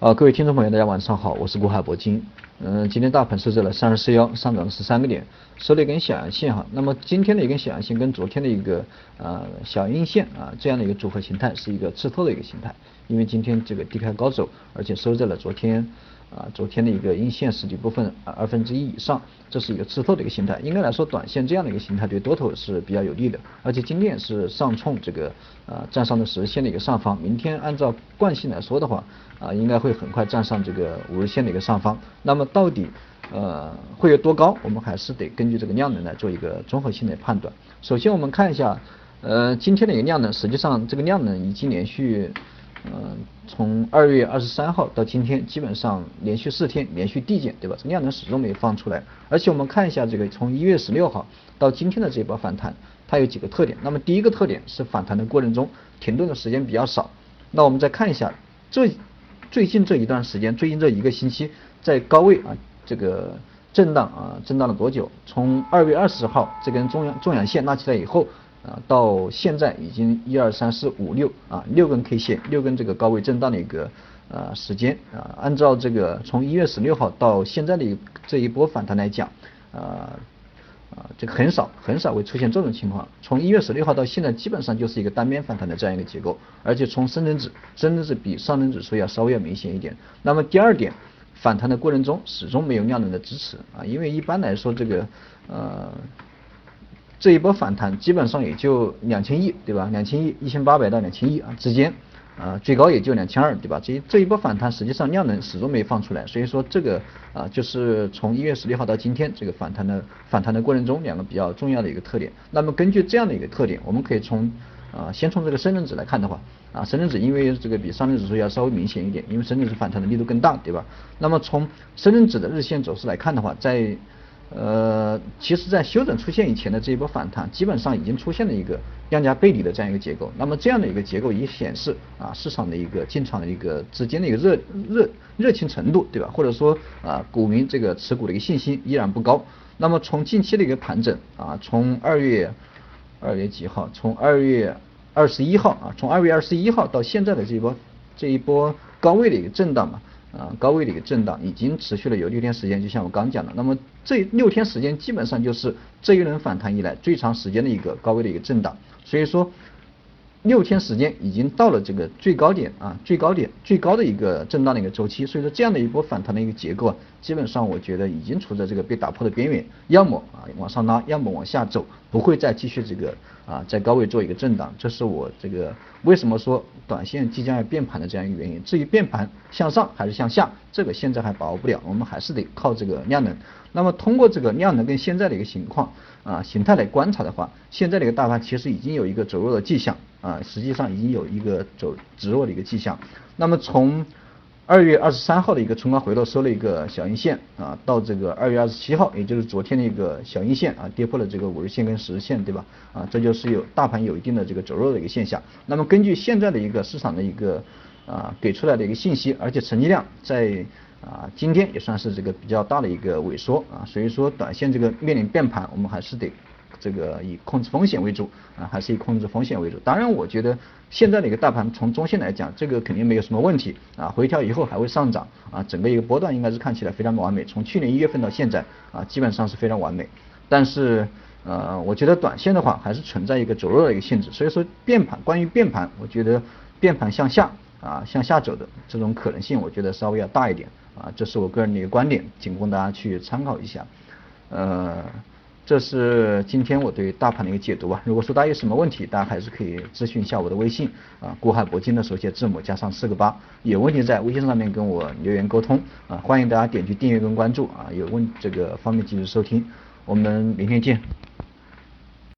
啊，各位听众朋友，大家晚上好，我是古海铂金。嗯，今天大盘收在了三十四幺，上涨了十三个点，收了一根小阳线哈。那么今天的一根小阳线跟昨天的一个呃小阴线啊这样的一个组合形态是一个吃透的一个形态，因为今天这个低开高走，而且收在了昨天。啊，昨天的一个阴线实体部分二分之一以上，这是一个吃透的一个形态。应该来说，短线这样的一个形态对多头是比较有利的。而且今天是上冲这个呃站上的十日线的一个上方，明天按照惯性来说的话，啊应该会很快站上这个五日线的一个上方。那么到底呃会有多高？我们还是得根据这个量能来做一个综合性的判断。首先我们看一下呃今天的一个量能，实际上这个量能已经连续。嗯，从二月二十三号到今天，基本上连续四天连续递减，对吧？这量能始终没有放出来。而且我们看一下这个从一月十六号到今天的这一波反弹，它有几个特点。那么第一个特点是反弹的过程中停顿的时间比较少。那我们再看一下这最近这一段时间，最近这一个星期在高位啊这个震荡啊震荡了多久？从二月二十号这根中阳中阳线拉起来以后。啊，到现在已经一二三四五六啊，六根 K 线，六根这个高位震荡的一个呃时间啊，按照这个从一月十六号到现在的这一波反弹来讲，啊啊，这个很少很少会出现这种情况。从一月十六号到现在，基本上就是一个单边反弹的这样一个结构，而且从深成指，深成指比上证指数要稍微要明显一点。那么第二点，反弹的过程中始终没有量能的支持啊，因为一般来说这个呃。这一波反弹基本上也就两千亿，对吧？两千亿，一千八百到两千亿啊之间，啊最高也就两千二，对吧？这这一波反弹实际上量能始终没放出来，所以说这个啊就是从一月十六号到今天这个反弹的反弹的过程中两个比较重要的一个特点。那么根据这样的一个特点，我们可以从啊先从这个深圳指来看的话，啊深圳指因为这个比上证指数要稍微明显一点，因为深圳指反弹的力度更大，对吧？那么从深圳指的日线走势来看的话，在呃，其实，在休整出现以前的这一波反弹，基本上已经出现了一个量价背离的这样一个结构。那么这样的一个结构也显示啊，市场的一个进场的一个资金的一个热热热情程度，对吧？或者说啊，股民这个持股的一个信心依然不高。那么从近期的一个盘整啊，从二月二月几号？从二月二十一号啊，从二月二十一号到现在的这一波这一波高位的一个震荡嘛。啊，高位的一个震荡已经持续了有六天时间，就像我刚讲的，那么这六天时间基本上就是这一轮反弹以来最长时间的一个高位的一个震荡，所以说六天时间已经到了这个最高点啊，最高点最高的一个震荡的一个周期，所以说这样的一波反弹的一个结构啊，基本上我觉得已经处在这个被打破的边缘，要么啊往上拉，要么往下走，不会再继续这个。啊，在高位做一个震荡，这是我这个为什么说短线即将要变盘的这样一个原因。至于变盘向上还是向下，这个现在还把握不了，我们还是得靠这个量能。那么通过这个量能跟现在的一个情况啊形态来观察的话，现在的一个大盘其实已经有一个走弱的迹象啊，实际上已经有一个走直弱的一个迹象。那么从二月二十三号的一个冲高回落收了一个小阴线啊，到这个二月二十七号，也就是昨天的一个小阴线啊，跌破了这个五日线跟十日线，对吧？啊，这就是有大盘有一定的这个走弱的一个现象。那么根据现在的一个市场的一个啊给出来的一个信息，而且成交量在啊今天也算是这个比较大的一个萎缩啊，所以说短线这个面临变盘，我们还是得。这个以控制风险为主啊，还是以控制风险为主。当然，我觉得现在的一个大盘从中线来讲，这个肯定没有什么问题啊，回调以后还会上涨啊，整个一个波段应该是看起来非常完美。从去年一月份到现在啊，基本上是非常完美。但是呃，我觉得短线的话还是存在一个走弱的一个性质。所以说变盘，关于变盘，我觉得变盘向下啊向下走的这种可能性，我觉得稍微要大一点啊，这是我个人的一个观点，仅供大家去参考一下。呃。这是今天我对大盘的一个解读吧。如果说大家有什么问题，大家还是可以咨询一下我的微信啊，固海铂金的首写字母加上四个八，有问题在微信上面跟我留言沟通啊，欢迎大家点击订阅跟关注啊，有问这个方便继续收听，我们明天见。